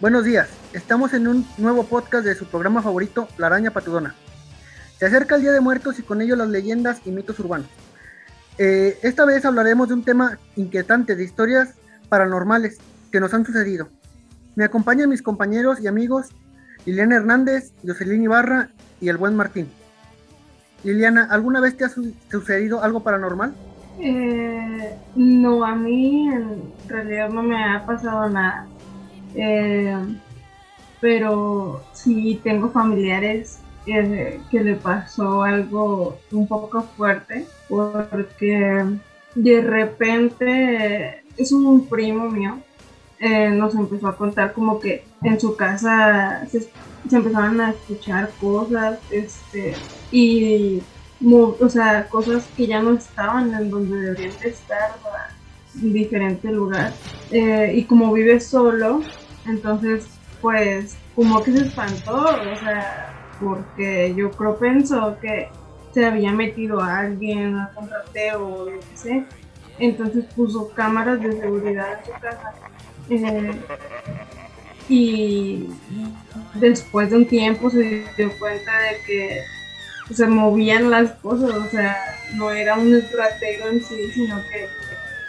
Buenos días, estamos en un nuevo podcast de su programa favorito, La Araña Patudona. Se acerca el Día de Muertos y con ello las leyendas y mitos urbanos. Eh, esta vez hablaremos de un tema inquietante de historias paranormales que nos han sucedido. Me acompañan mis compañeros y amigos Liliana Hernández, Jocelyn Ibarra y el buen Martín. Liliana, ¿alguna vez te ha sucedido algo paranormal? Eh, no, a mí en realidad no me ha pasado nada. Eh, pero sí tengo familiares que, le pasó algo un poco fuerte porque de repente es un primo mío eh, nos empezó a contar como que en su casa se, empezaban a escuchar cosas este y o sea cosas que ya no estaban en donde deberían estar en diferente lugar. Eh, y como vive solo entonces, pues, como que se espantó, o sea, porque yo creo pensó que se había metido alguien a contrateo o lo sé. Entonces puso cámaras de seguridad en su casa. Eh, y después de un tiempo se dio cuenta de que se movían las cosas, o sea, no era un estratego en sí, sino que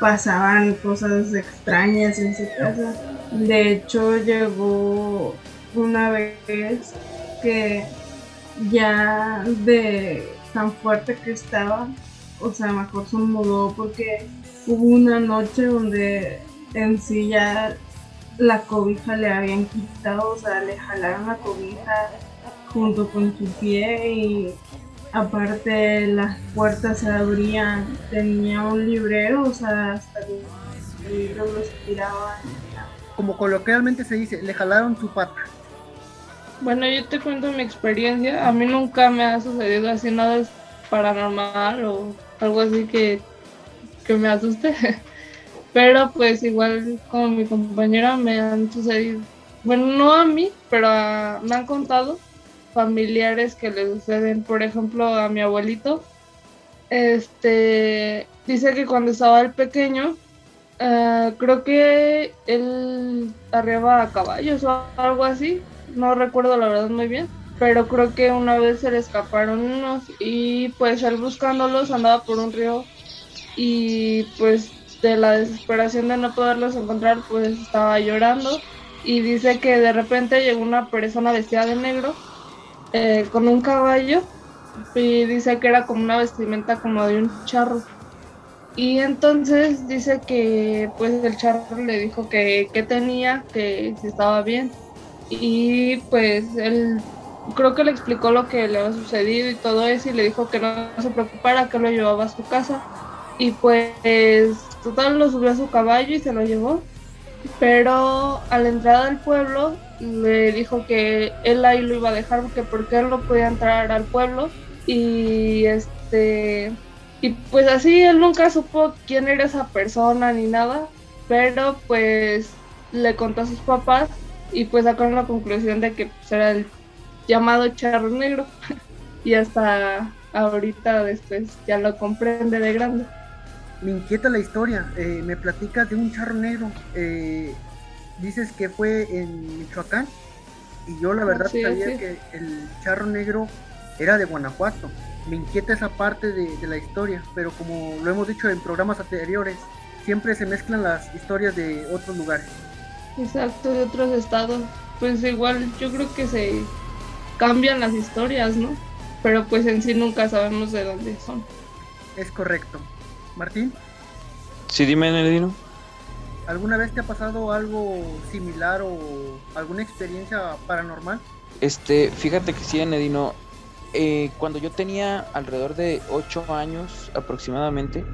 pasaban cosas extrañas en su casa. De hecho, llegó una vez que ya de tan fuerte que estaba, o sea, mejor se mudó porque hubo una noche donde en sí ya la cobija le habían quitado, o sea, le jalaron la cobija junto con su pie y aparte las puertas se abrían, tenía un librero, o sea, hasta los libros los tiraban. Como coloquialmente se dice, le jalaron su pata. Bueno, yo te cuento mi experiencia. A mí nunca me ha sucedido así nada paranormal o algo así que, que me asuste. Pero pues igual como mi compañera me han sucedido. Bueno, no a mí, pero me han contado familiares que le suceden, por ejemplo, a mi abuelito. Este dice que cuando estaba el pequeño, eh, creo que él arriba a caballos o algo así, no recuerdo la verdad muy bien, pero creo que una vez se le escaparon unos y pues él buscándolos andaba por un río y pues de la desesperación de no poderlos encontrar pues estaba llorando y dice que de repente llegó una persona vestida de negro eh, con un caballo y dice que era como una vestimenta como de un charro. Y entonces dice que pues el charro le dijo que, tenía, que si estaba bien. Y pues él creo que le explicó lo que le había sucedido y todo eso y le dijo que no se preocupara, que lo llevaba a su casa. Y pues total lo subió a su caballo y se lo llevó. Pero a la entrada del pueblo le dijo que él ahí lo iba a dejar porque porque él no podía entrar al pueblo y este y pues así él nunca supo quién era esa persona ni nada pero pues le contó a sus papás y pues sacaron la conclusión de que pues, era el llamado charro negro. Y hasta ahorita después ya lo comprende de grande. Me inquieta la historia eh, me platica de un charro negro eh, dices que fue en Michoacán y yo la verdad sabía que el charro negro era de Guanajuato. Me inquieta esa parte de, la historia, pero como lo hemos dicho en programas anteriores, siempre se mezclan las historias de otros lugares. Exacto, de otros estados. Pues igual yo creo que se cambian las historias, ¿no? Pero pues en sí nunca sabemos de dónde son. Es correcto. Martín. Sí, dime, Nedino. ¿Alguna vez te ha pasado algo similar o alguna experiencia paranormal? Este, fíjate que sí, Enedino. Eh, cuando yo tenía alrededor de 8 años aproximadamente,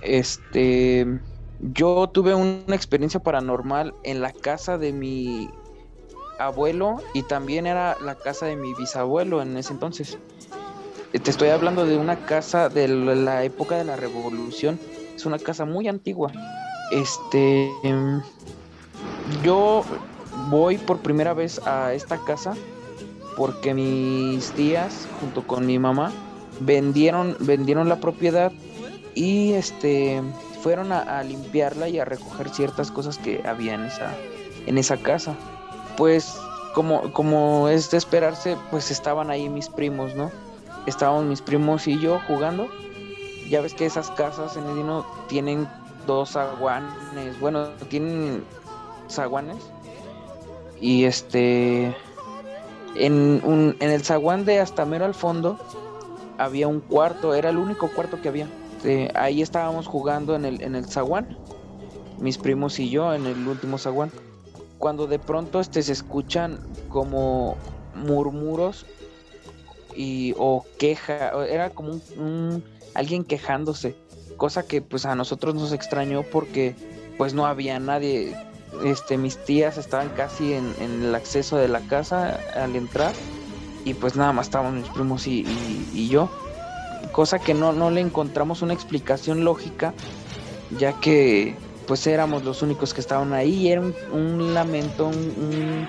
este, yo tuve una experiencia paranormal en la casa de mi abuelo y también era la casa de mi bisabuelo en ese entonces. Te estoy hablando de una casa de la época de la revolución. Es una casa muy antigua. Este, yo voy por primera vez a esta casa porque mis tías junto con mi mamá vendieron vendieron la propiedad y este fueron a, limpiarla y a recoger ciertas cosas que había en esa en esa casa. Pues como, como es de esperarse, pues estaban ahí mis primos, ¿no? Estaban mis primos y yo jugando. Ya ves que esas casas en Edino tienen dos zaguanes, bueno, tienen zaguanes. Y este, en, en el zaguán de hasta mero al fondo había un cuarto, era el único cuarto que había. ahí estábamos jugando en el, en el zaguán, mis primos y yo en el último zaguán. Cuando de pronto este, se escuchan como murmuros y, o queja, era como un, alguien quejándose, cosa que pues a nosotros nos extrañó porque pues no había nadie. Este, mis tías estaban casi en, el acceso de la casa al entrar y pues nada más estaban mis primos y, yo, cosa que no, no le encontramos una explicación lógica, ya que pues éramos los únicos que estaban ahí y era un, lamento, un,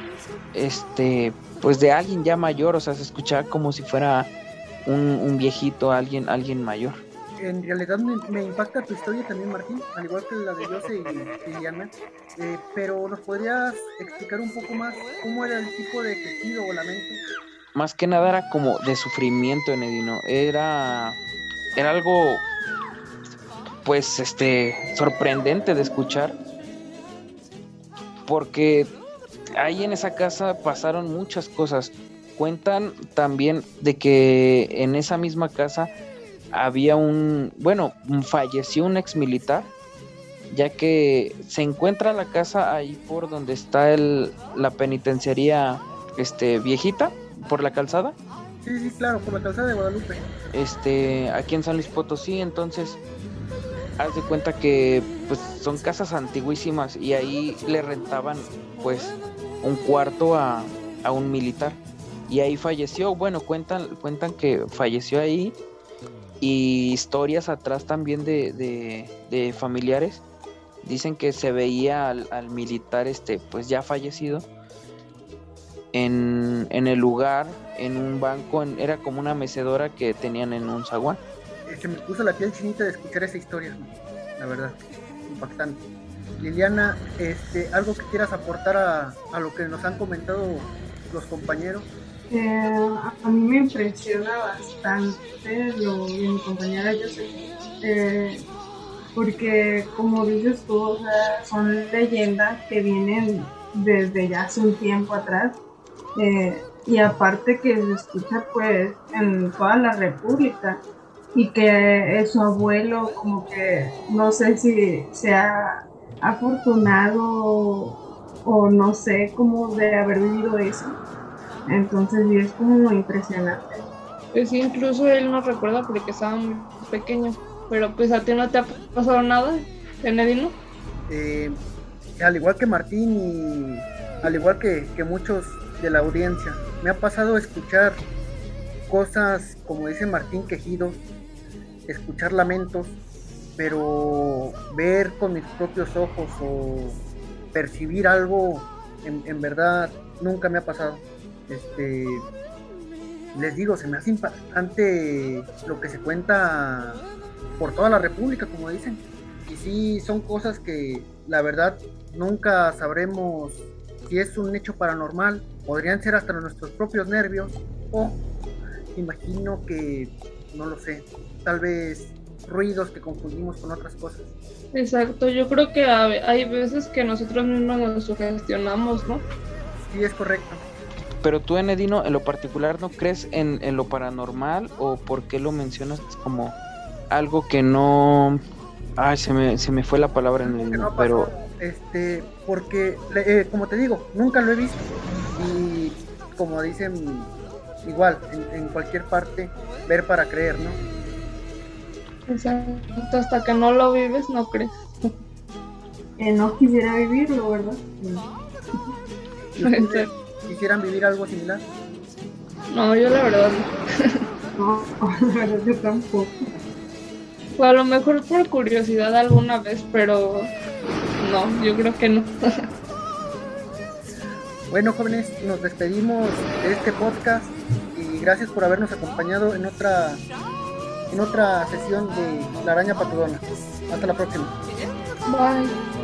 este, pues de alguien ya mayor, o sea, se escuchaba como si fuera un, viejito, alguien, alguien mayor. En realidad me, impacta tu historia también, Martín, al igual que la de Jose y, Diana, eh, pero ¿nos podrías explicar un poco más cómo era el tipo de quejido o lamento más que nada era como de sufrimiento en Edino. Era, era algo, pues, este, sorprendente de escuchar. Porque ahí en esa casa pasaron muchas cosas. Cuentan también de que en esa misma casa había un, bueno, falleció un ex militar, ya que se encuentra la casa ahí por donde está el, la penitenciaría este, viejita por la calzada. Sí, sí, claro, por la calzada de Guadalupe. Este, aquí en San Luis Potosí, entonces, haz de cuenta que pues son casas antiguísimas y ahí le rentaban pues un cuarto a, a un militar. Y ahí falleció, bueno, cuentan, cuentan que falleció ahí y historias atrás también de, de, familiares dicen que se veía al, militar este pues ya fallecido en, en el lugar, en un banco, era como una mecedora que tenían en un zaguán. Se me puso la piel chinita de escuchar esa historia, la verdad, impactante. Liliana, este, ¿algo que quieras aportar a, a lo que nos han comentado los compañeros? Eh, a mí me impresiona bastante lo de mi compañera Joseph, eh, porque como dices tú, son leyendas que vienen desde ya hace un tiempo atrás eh, y aparte que se escucha pues en toda la república y que su abuelo como que no sé si se ha afortunado o, no sé cómo de haber vivido eso entonces sí es como impresionante pues incluso él no recuerda porque estaba muy pequeño pero pues a ti no te ha pasado nada Benedino eh, al igual que Martín y al igual que, que muchos de la audiencia. Me ha pasado escuchar cosas, como dice Martín, quejidos, escuchar lamentos, pero ver con mis propios ojos o percibir algo, en, verdad, nunca me ha pasado. Este, les digo, se me hace impactante lo que se cuenta por toda la República, como dicen. Y sí, son cosas que la verdad nunca sabremos si es un hecho paranormal, podrían ser hasta nuestros propios nervios o imagino que, no lo sé, tal vez ruidos que confundimos con otras cosas. Exacto, yo creo que hay veces que nosotros mismos nos sugestionamos, ¿no? Sí, es correcto. Pero tú, Enedino, en lo particular, ¿no crees en, en lo paranormal o por qué lo mencionas como algo que no... Ay, se me, se me fue la palabra en el... pero este, porque, eh, como te digo, nunca lo he visto. Y como dicen, igual, en, cualquier parte, ver para creer, ¿no? Exacto, hasta que no lo vives, no crees. Eh, no quisiera vivirlo, ¿verdad? ¿Quisieran vivir algo similar? No, yo la verdad no. la verdad yo tampoco. O a lo mejor por curiosidad alguna vez, pero no, yo creo que no. bueno, jóvenes, nos despedimos de este podcast y gracias por habernos acompañado en otra en otra sesión de La Araña Patudona. Hasta la próxima. Bye.